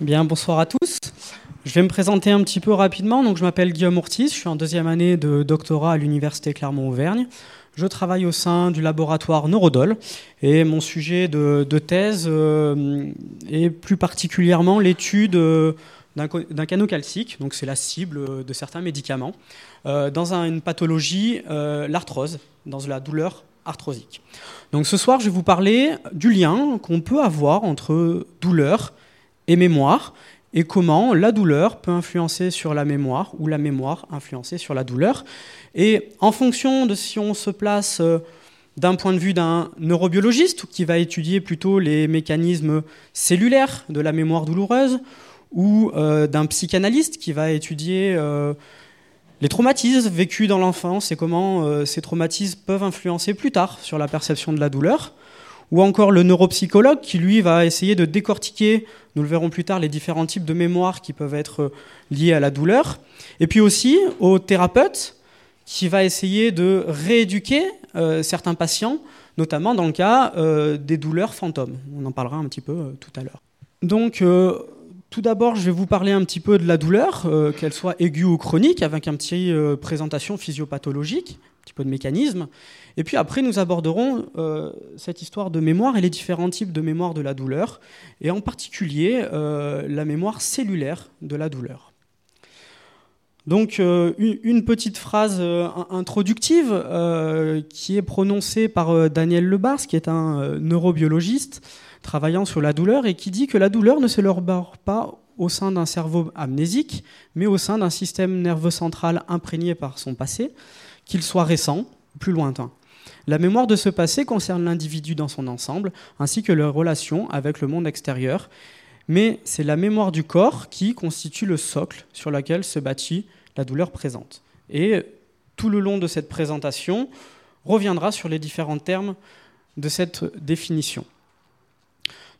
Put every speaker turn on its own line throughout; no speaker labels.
Bien, bonsoir à tous. Je vais me présenter un petit peu rapidement. Donc, je m'appelle Guillaume Ortiz, je suis en deuxième année de doctorat à l'Université Clermont-Auvergne. Je travaille au sein du laboratoire Neurodol et mon sujet de, thèse euh, est plus particulièrement l'étude euh, d'un canot calcique, donc c'est la cible de certains médicaments, euh, dans une pathologie, l'arthrose, dans la douleur arthrosique. Donc ce soir, je vais vous parler du lien qu'on peut avoir entre douleur et mémoire, et comment la douleur peut influencer sur la mémoire ou la mémoire influencer sur la douleur. Et en fonction de si on se place euh, d'un point de vue d'un neurobiologiste qui va étudier plutôt les mécanismes cellulaires de la mémoire douloureuse, ou euh, d'un psychanalyste qui va étudier euh, les traumatismes vécus dans l'enfance et comment ces traumatismes peuvent influencer plus tard sur la perception de la douleur, ou encore le neuropsychologue qui lui va essayer de décortiquer, nous le verrons plus tard, les différents types de mémoire qui peuvent être euh, liés à la douleur, et puis aussi au thérapeute qui va essayer de rééduquer euh, certains patients, notamment dans le cas euh, des douleurs fantômes. On en parlera un petit peu tout à l'heure. Donc, tout d'abord, je vais vous parler un petit peu de la douleur, qu'elle soit aiguë ou chronique, avec un petit présentation physiopathologique, un petit peu de mécanisme. Et puis après, nous aborderons euh, cette histoire de mémoire et les différents types de mémoire de la douleur, et en particulier euh, la mémoire cellulaire de la douleur. Donc euh, une petite phrase introductive qui est prononcée par Daniel Lebars, qui est un neurobiologiste travaillant sur la douleur, et qui dit que la douleur ne se bord pas au sein d'un cerveau amnésique, mais au sein d'un système nerveux central imprégné par son passé, qu'il soit récent ou plus lointain. La mémoire de ce passé concerne l'individu dans son ensemble, ainsi que leurs relations avec le monde extérieur, mais c'est la mémoire du corps qui constitue le socle sur lequel se bâtit la douleur présente. Et tout le long de cette présentation, reviendra sur les différents termes de cette définition.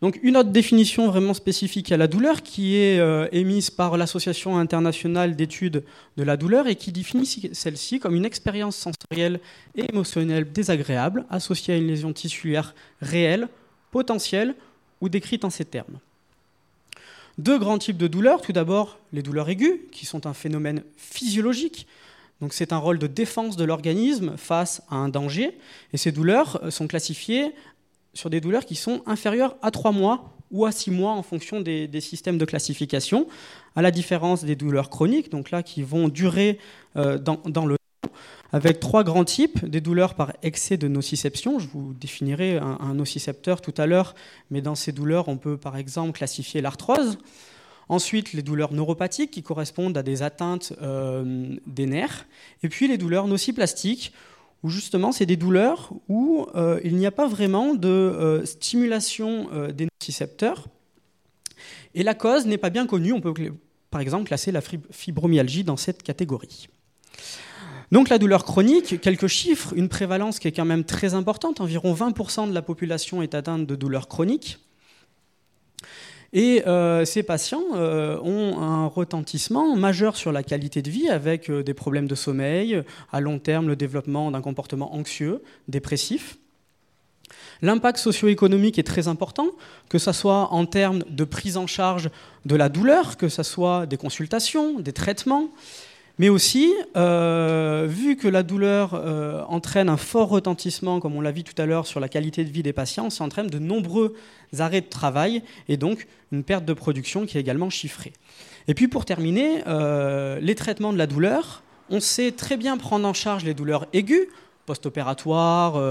Donc une autre définition vraiment spécifique à la douleur qui est euh, émise par l'Association internationale d'études de la douleur et qui définit celle-ci comme une expérience sensorielle et émotionnelle désagréable associée à une lésion tissulaire réelle, potentielle ou décrite en ces termes. Deux grands types de douleurs. Tout d'abord, les douleurs aiguës, qui sont un phénomène physiologique. Donc c'est un rôle de défense de l'organisme face à un danger. Et ces douleurs sont classifiées sur des douleurs qui sont inférieures à 3 mois ou à 6 mois en fonction des, systèmes de classification, à la différence des douleurs chroniques, donc là qui vont durer euh, dans, le temps, avec trois grands types, des douleurs par excès de nociception, je vous définirai un, nocicepteur tout à l'heure, mais dans ces douleurs on peut par exemple classifier l'arthrose, Ensuite, les douleurs neuropathiques qui correspondent à des atteintes euh, des nerfs. Et puis les douleurs nociplastiques où justement c'est des douleurs où euh, il n'y a pas vraiment de euh, stimulation euh, des nocicepteurs. Et la cause n'est pas bien connue. On peut par exemple classer la fibromyalgie dans cette catégorie. Donc la douleur chronique, quelques chiffres, une prévalence qui est quand même très importante, environ 20% de la population est atteinte de douleurs chroniques. Et euh, ces patients euh, ont un retentissement majeur sur la qualité de vie avec euh, des problèmes de sommeil, à long terme le développement d'un comportement anxieux, dépressif. L'impact socio-économique est très important, que ce soit en termes de prise en charge de la douleur, que ce soit des consultations, des traitements, mais aussi, euh, vu que la douleur euh, entraîne un fort retentissement, comme on l'a vu tout à l'heure, sur la qualité de vie des patients, ça entraîne de nombreux arrêts de travail et donc une perte de production qui est également chiffrée. Et puis pour terminer, euh, les traitements de la douleur, on sait très bien prendre en charge les douleurs aiguës, post-opératoires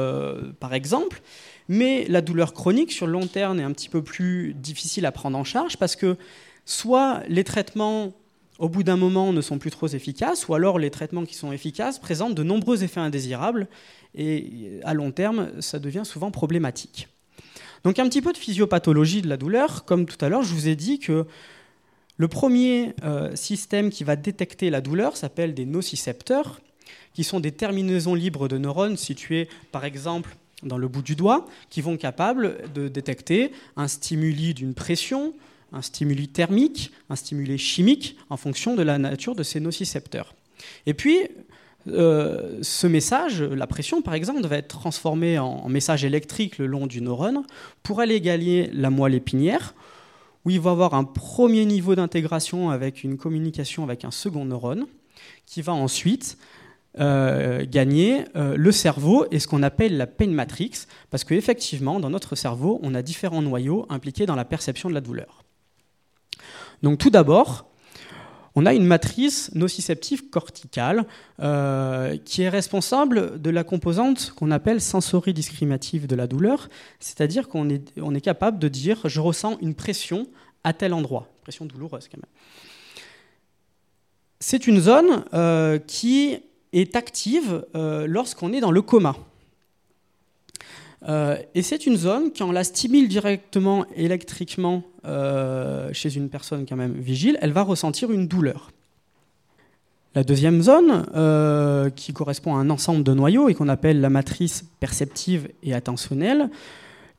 par exemple, mais la douleur chronique sur le long terme est un petit peu plus difficile à prendre en charge parce que soit les traitements au bout d'un moment, ne sont plus trop efficaces, ou alors les traitements qui sont efficaces présentent de nombreux effets indésirables, et à long terme, ça devient souvent problématique. Donc un petit peu de physiopathologie de la douleur. Comme tout à l'heure, je vous ai dit que le premier euh, système qui va détecter la douleur s'appelle des nocicepteurs, qui sont des terminaisons libres de neurones situées par exemple dans le bout du doigt, qui vont capables de détecter un stimuli d'une pression, un stimuli thermique, un stimuli chimique, en fonction de la nature de ces nocicepteurs. Et puis, euh, ce message, la pression par exemple, va être transformé en, message électrique le long du neurone pour aller gagner la moelle épinière, où il va avoir un premier niveau d'intégration avec une communication avec un second neurone, qui va ensuite euh, gagner euh, le cerveau et ce qu'on appelle la pain matrix, parce qu'effectivement, dans notre cerveau, on a différents noyaux impliqués dans la perception de la douleur. Donc tout d'abord, on a une matrice nociceptive corticale euh, qui est responsable de la composante qu'on appelle sensory-discriminative de la douleur, c'est-à-dire qu'on est, capable de dire je ressens une pression à tel endroit, pression douloureuse quand même. C'est une zone qui est active euh, lorsqu'on est dans le coma. Euh, et c'est une zone, quand on la stimule directement électriquement euh, chez une personne quand même vigile, elle va ressentir une douleur. La deuxième zone, qui correspond à un ensemble de noyaux et qu'on appelle la matrice perceptive et attentionnelle,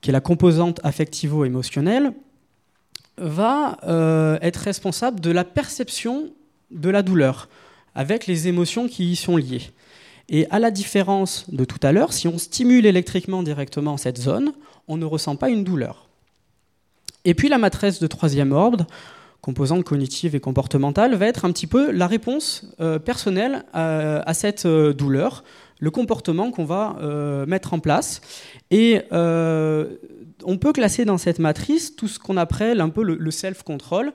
qui est la composante affectivo-émotionnelle, va être responsable de la perception de la douleur avec les émotions qui y sont liées. Et à la différence de tout à l'heure, si on stimule électriquement directement cette zone, on ne ressent pas une douleur. Et puis la matrice de troisième ordre, composante cognitive et comportementale, va être un petit peu la réponse euh, personnelle euh, à, cette euh, douleur, le comportement qu'on va mettre en place. Et on peut classer dans cette matrice tout ce qu'on appelle un peu le, le self-control.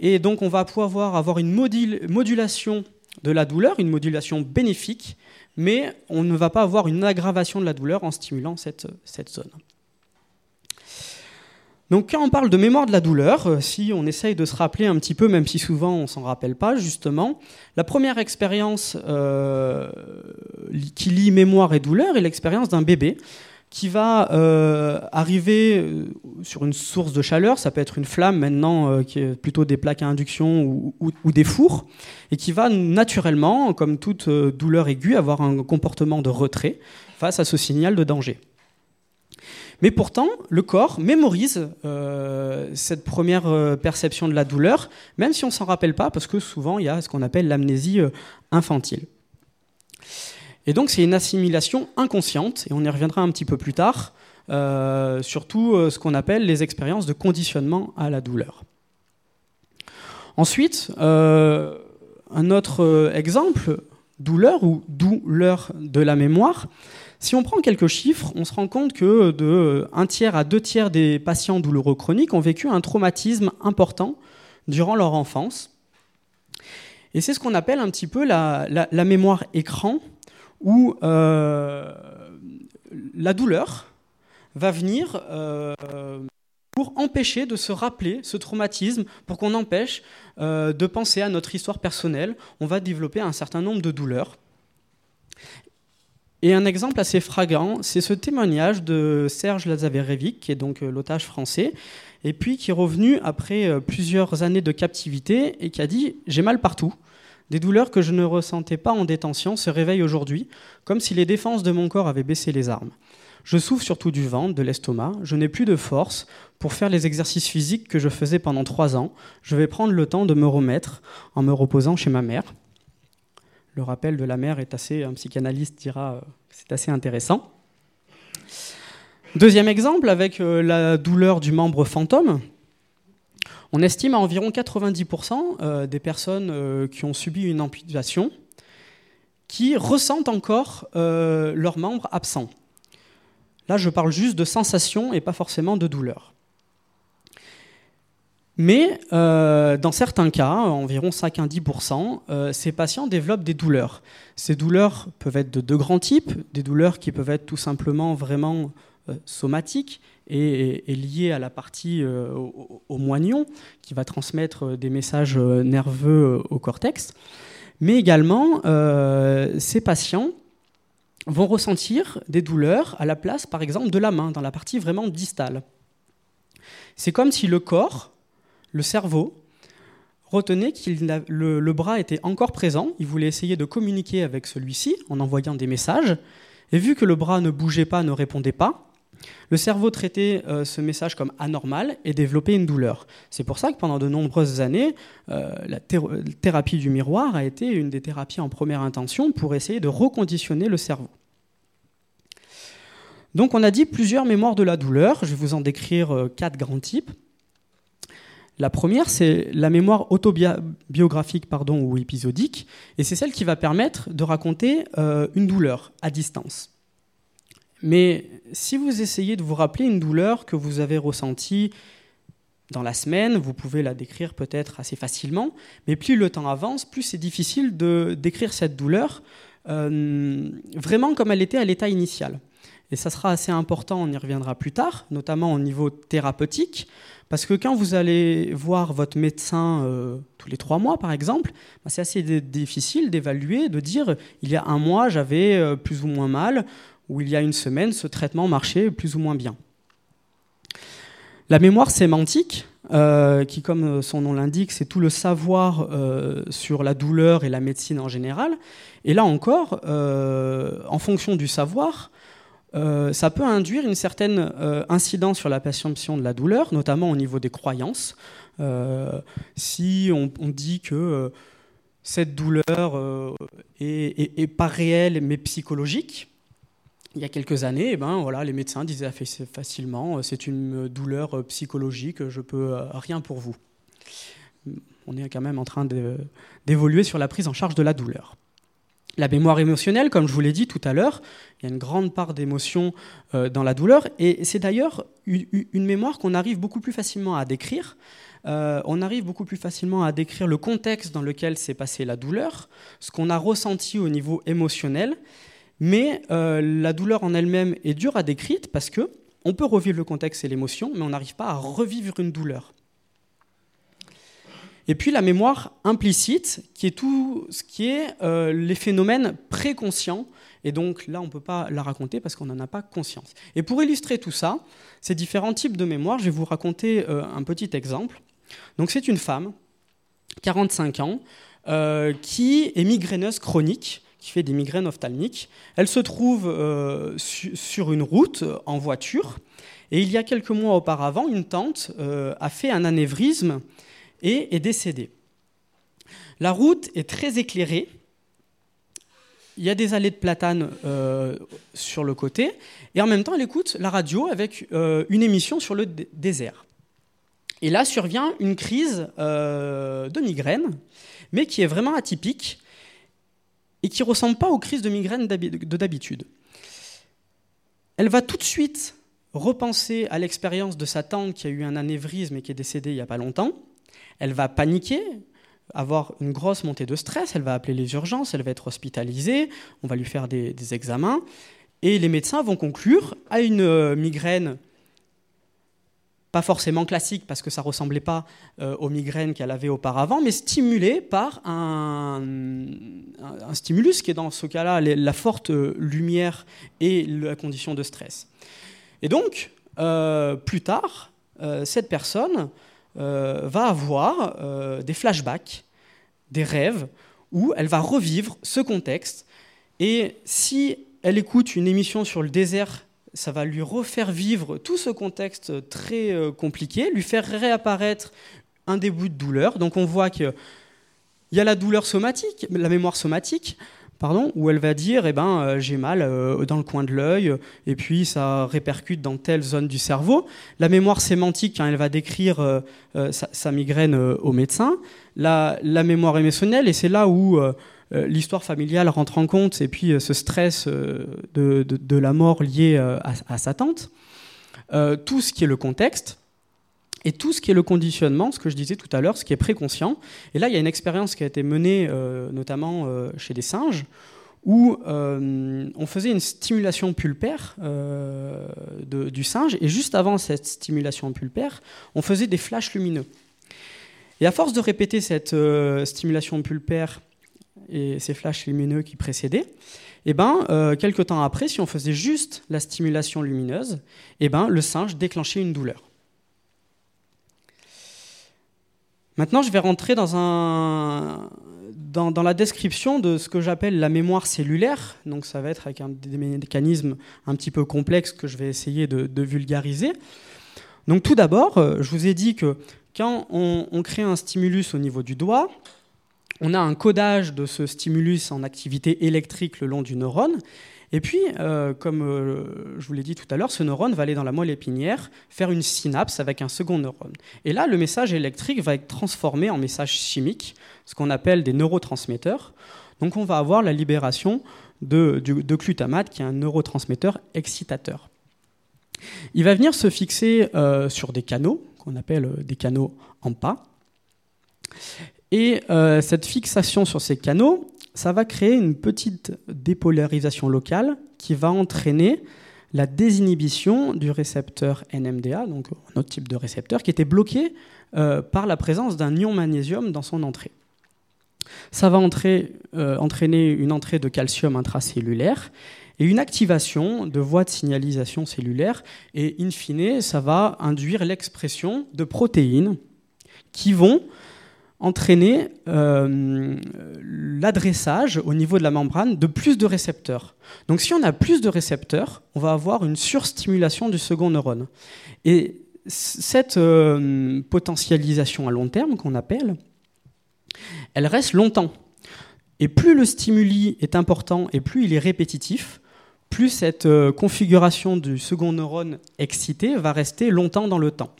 Et donc on va pouvoir avoir une modulation de la douleur, une modulation bénéfique, mais on ne va pas avoir une aggravation de la douleur en stimulant cette, zone. Donc quand on parle de mémoire de la douleur, euh, si on essaye de se rappeler un petit peu, même si souvent on s'en rappelle pas, justement, la première expérience euh, qui lie mémoire et douleur est l'expérience d'un bébé qui va euh, arriver euh, sur une source de chaleur, ça peut être une flamme maintenant, euh, qui est plutôt des plaques à induction ou, des fours, et qui va naturellement, comme toute douleur aiguë, avoir un comportement de retrait face à ce signal de danger. Mais pourtant, le corps mémorise cette première perception de la douleur, même si on ne s'en rappelle pas, parce que souvent il y a ce qu'on appelle l'amnésie infantile. Et donc c'est une assimilation inconsciente, et on y reviendra un petit peu plus tard, euh, surtout euh, ce qu'on appelle les expériences de conditionnement à la douleur. Ensuite, euh, un autre exemple, douleur ou douleur de la mémoire. Si on prend quelques chiffres, on se rend compte que de un tiers à deux tiers des patients douloureux chroniques ont vécu un traumatisme important durant leur enfance. Et c'est ce qu'on appelle un petit peu la, la mémoire écran, où euh, la douleur va venir euh, pour empêcher de se rappeler ce traumatisme, pour qu'on empêche euh, de penser à notre histoire personnelle. On va développer un certain nombre de douleurs. Et un exemple assez fragrant, c'est ce témoignage de Serge Lazarevic, qui est donc l'otage français, et puis qui est revenu après plusieurs années de captivité et qui a dit J'ai mal partout. Des douleurs que je ne ressentais pas en détention se réveillent aujourd'hui, comme si les défenses de mon corps avaient baissé les armes. Je souffre surtout du ventre, de l'estomac, je n'ai plus de force pour faire les exercices physiques que je faisais pendant trois ans. Je vais prendre le temps de me remettre en me reposant chez ma mère. Le rappel de la mère est assez, un psychanalyste dira, euh, c'est assez intéressant. Deuxième exemple avec euh, la douleur du membre fantôme. On estime à environ 90% euh, des personnes euh, qui ont subi une amputation qui ressentent encore euh, leurs membres absents. Là, je parle juste de sensation et pas forcément de douleur. Mais dans certains cas, environ 5 à 10%, ces patients développent des douleurs. Ces douleurs peuvent être de deux grands types, des douleurs qui peuvent être tout simplement vraiment somatiques est, lié à la partie euh, au, moignon, qui va transmettre euh, des messages euh, nerveux au cortex. Mais également, ces patients vont ressentir des douleurs à la place, par exemple, de la main, dans la partie vraiment distale. C'est comme si le corps, le cerveau, retenait que le, le, bras était encore présent, il voulait essayer de communiquer avec celui-ci en envoyant des messages, et vu que le bras ne bougeait pas, ne répondait pas, le cerveau traitait euh, ce message comme anormal et développait une douleur. C'est pour ça que pendant de nombreuses années, euh, la thérapie du miroir a été une des thérapies en première intention pour essayer de reconditionner le cerveau. Donc on a dit plusieurs mémoires de la douleur, je vais vous en décrire euh, quatre grands types. La première, c'est la mémoire autobiographique ou épisodique, et c'est celle qui va permettre de raconter euh, une douleur à distance. Mais si vous essayez de vous rappeler une douleur que vous avez ressentie dans la semaine, vous pouvez la décrire peut-être assez facilement, mais plus le temps avance, plus c'est difficile de décrire cette douleur euh, vraiment comme elle était à l'état initial. Et ça sera assez important, on y reviendra plus tard, notamment au niveau thérapeutique, parce que quand vous allez voir votre médecin euh, tous les trois mois, par exemple, bah, c'est assez difficile d'évaluer, de dire il y a un mois j'avais euh, plus ou moins mal, ou il y a une semaine ce traitement marchait plus ou moins bien. La mémoire sémantique, euh, qui comme son nom l'indique, c'est tout le savoir sur la douleur et la médecine en général. Et là encore, en fonction du savoir, euh, ça peut induire une certaine euh, incidence sur la perception de la douleur, notamment au niveau des croyances. Euh, si on, dit que cette douleur est, pas réelle mais psychologique, il y a quelques années, eh ben, voilà, les médecins disaient facilement c'est une douleur psychologique, je peux rien pour vous. On est quand même en train d'évoluer sur la prise en charge de la douleur. La mémoire émotionnelle, comme je vous l'ai dit tout à l'heure, il y a une grande part d'émotion euh, dans la douleur, et c'est d'ailleurs une mémoire qu'on arrive beaucoup plus facilement à décrire. Euh, on arrive beaucoup plus facilement à décrire le contexte dans lequel s'est passée la douleur, ce qu'on a ressenti au niveau émotionnel, mais euh, la douleur en elle-même est dure à décrire parce que on peut revivre le contexte et l'émotion, mais on n'arrive pas à revivre une douleur. Et puis la mémoire implicite, qui est tout ce qui est euh, les phénomènes préconscients. Et donc là, on ne peut pas la raconter parce qu'on n'en a pas conscience. Et pour illustrer tout ça, ces différents types de mémoire, je vais vous raconter euh, un petit exemple. Donc c'est une femme, 45 ans, qui est migraineuse chronique, qui fait des migraines ophtalmiques. Elle se trouve sur une route en voiture. Et il y a quelques mois auparavant, une tante a fait un anévrisme et est décédé. La route est très éclairée. Il y a des allées de platane euh, sur le côté. Et en même temps, elle écoute la radio avec euh, une émission sur le désert. Et là survient une crise euh, de migraine, mais qui est vraiment atypique et qui ne ressemble pas aux crises de migraine de d'habitude. Elle va tout de suite repenser à l'expérience de sa tante qui a eu un anévrisme et qui est décédée il n'y a pas longtemps. Elle va paniquer, avoir une grosse montée de stress, elle va appeler les urgences, elle va être hospitalisée, on va lui faire des, examens, et les médecins vont conclure à une euh, migraine pas forcément classique parce que ça ressemblait pas euh, aux migraines qu'elle avait auparavant, mais stimulée par un, stimulus qui est dans ce cas-là la forte euh, lumière et la condition de stress. Et donc, plus tard, cette personne euh, va avoir euh, des flashbacks, des rêves, où elle va revivre ce contexte. Et si elle écoute une émission sur le désert, ça va lui refaire vivre tout ce contexte très euh, compliqué, lui faire réapparaître un début de douleur. Donc on voit qu'il y a la douleur somatique, la mémoire somatique, pardon, où elle va dire eh ben, euh, j'ai mal euh, dans le coin de l'œil, et puis ça répercute dans telle zone du cerveau. La mémoire sémantique, quand elle va décrire sa, migraine au médecin. La, mémoire émotionnelle, et c'est là où l'histoire familiale rentre en compte, et puis ce stress de, la mort liée à, sa tante. tout ce qui est le contexte, et tout ce qui est le conditionnement, ce que je disais tout à l'heure, ce qui est préconscient. Et là, il y a une expérience qui a été menée euh, notamment euh, chez des singes, où euh, on faisait une stimulation pulpaire du singe, et juste avant cette stimulation pulpaire, on faisait des flashs lumineux. Et à force de répéter cette stimulation pulpaire et ces flashs lumineux qui précédaient, eh ben, quelques temps après, si on faisait juste la stimulation lumineuse, eh ben, le singe déclenchait une douleur. Maintenant, je vais rentrer dans, la description de ce que j'appelle la mémoire cellulaire. Donc, ça va être avec un, des mécanismes un petit peu complexes que je vais essayer de, vulgariser. Donc, tout d'abord, euh, je vous ai dit que quand on, crée un stimulus au niveau du doigt, on a un codage de ce stimulus en activité électrique le long du neurone. Et puis, euh, comme euh, je vous l'ai dit tout à l'heure, ce neurone va aller dans la moelle épinière, faire une synapse avec un second neurone. Et là, le message électrique va être transformé en message chimique, ce qu'on appelle des neurotransmetteurs. Donc on va avoir la libération de, glutamate, qui est un neurotransmetteur excitateur. Il va venir se fixer euh, sur des canaux, qu'on appelle des canaux en Et cette fixation sur ces canaux, ça va créer une petite dépolarisation locale qui va entraîner la désinhibition du récepteur NMDA, donc un autre type de récepteur, qui était bloqué euh, par la présence d'un ion magnésium dans son entrée. Ça va euh, entraîner une entrée de calcium intracellulaire et une activation de voies de signalisation cellulaire, et in fine, ça va induire l'expression de protéines qui vont entraîner euh, l'adressage au niveau de la membrane de plus de récepteurs. Donc si on a plus de récepteurs, on va avoir une surstimulation du second neurone. Et cette euh, potentialisation à long terme qu'on appelle, elle reste longtemps. Et plus le stimuli est important et plus il est répétitif, plus cette euh, configuration du second neurone excité va rester longtemps dans le temps.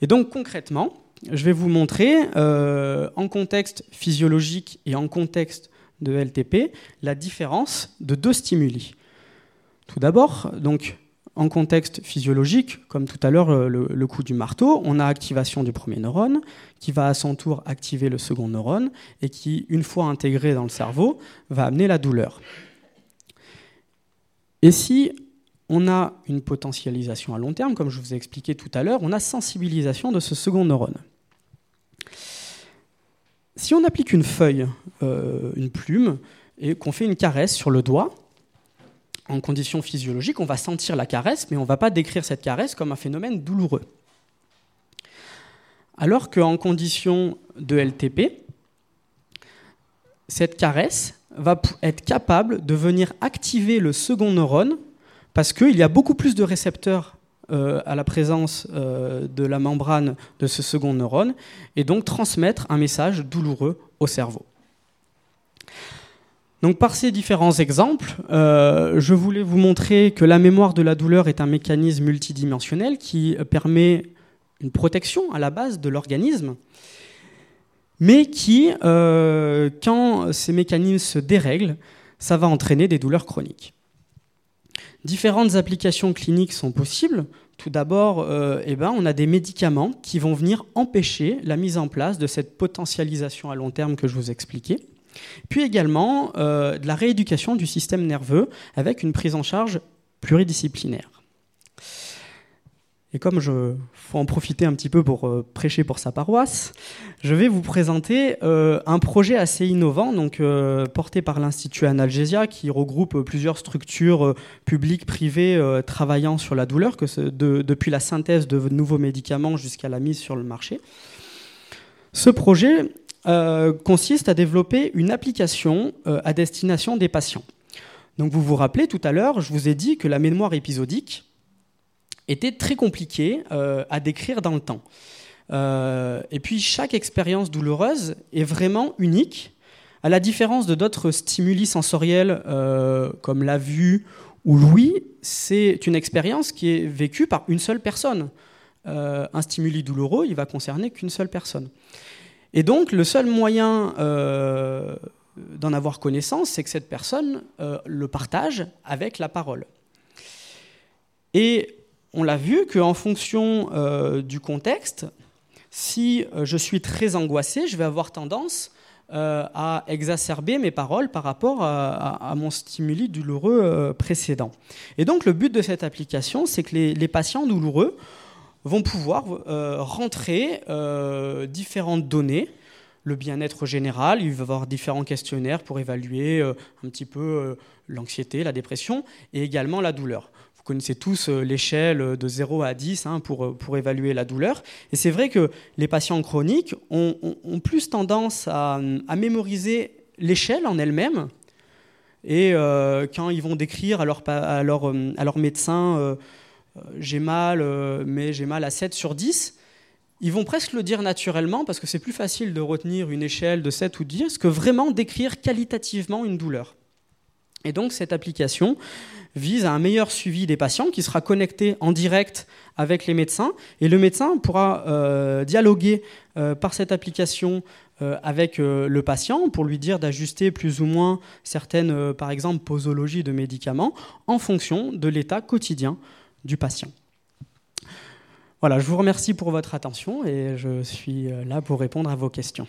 Et donc concrètement, je vais vous montrer euh, en contexte physiologique et en contexte de LTP la différence de deux stimuli. Tout d'abord, donc en contexte physiologique, comme tout à l'heure euh, le, coup du marteau, on a activation du premier neurone qui va à son tour activer le second neurone et qui, une fois intégré dans le cerveau, va amener la douleur. Et si on a une potentialisation à long terme, comme je vous ai expliqué tout à l'heure, on a sensibilisation de ce second neurone. Si on applique une feuille, euh, une plume, et qu'on fait une caresse sur le doigt, en conditions physiologiques, on va sentir la caresse, mais on ne va pas décrire cette caresse comme un phénomène douloureux. Alors qu'en conditions de LTP, cette caresse va être capable de venir activer le second neurone parce qu'il y a beaucoup plus de récepteurs à la présence euh, de la membrane de ce second neurone et donc transmettre un message douloureux au cerveau. Par ces différents exemples, euh, je voulais vous montrer que la mémoire de la douleur est un mécanisme multidimensionnel qui permet une protection à la base de l'organisme, mais qui, quand ces mécanismes se dérèglent, ça va entraîner des douleurs chroniques. Différentes applications cliniques sont possibles. Tout d'abord, euh, eh ben, on a des médicaments qui vont venir empêcher la mise en place de cette potentialisation à long terme que je vous expliquais. Puis également euh, de la rééducation du système nerveux avec une prise en charge pluridisciplinaire. Et comme je faut en profiter un petit peu pour euh, prêcher pour sa paroisse, je vais vous présenter euh, un projet assez innovant, donc euh, porté par l'Institut Analgesia, qui regroupe plusieurs structures publiques, privées, travaillant sur la douleur, que depuis la synthèse de nouveaux médicaments jusqu'à la mise sur le marché. Ce projet consiste à développer une application à destination des patients. Donc vous vous rappelez tout à l'heure, je vous ai dit que la mémoire épisodique était très compliqué euh, à décrire dans le temps. Euh, et puis chaque expérience douloureuse est vraiment unique, à la différence de d'autres stimuli sensoriels euh, comme la vue ou l'ouïe, c'est une expérience qui est vécue par une seule personne. un stimuli douloureux, il va concerner qu'une seule personne. Et donc le seul moyen d'en avoir connaissance, c'est que cette personne le partage avec la parole. Et on l'a vu qu'en fonction euh, du contexte, si euh, je suis très angoissé, je vais avoir tendance euh, à exacerber mes paroles par rapport à, mon stimuli douloureux précédent. Et donc le but de cette application, c'est que les, patients douloureux vont pouvoir rentrer différentes données le bien-être général. Il va y avoir différents questionnaires pour évaluer un petit peu l'anxiété, la dépression et également la douleur. Vous connaissez tous euh, l'échelle de 0 à 10 hein, pour, euh, pour évaluer la douleur. Et c'est vrai que les patients chroniques ont, plus tendance à, mémoriser l'échelle en elle-même. Et euh, quand ils vont décrire à leur, à leur, à leur médecin j'ai mal, mais j'ai mal à 7 sur 10, ils vont presque le dire naturellement parce que c'est plus facile de retenir une échelle de 7 ou 10 que vraiment décrire qualitativement une douleur. Et donc cette application vise à un meilleur suivi des patients qui sera connecté en direct avec les médecins et le médecin pourra euh, dialoguer euh, par cette application euh, avec le patient pour lui dire d'ajuster plus ou moins certaines, par exemple, posologies de médicaments en fonction de l'état quotidien du patient. Voilà, je vous remercie pour votre attention et je suis là pour répondre à vos questions.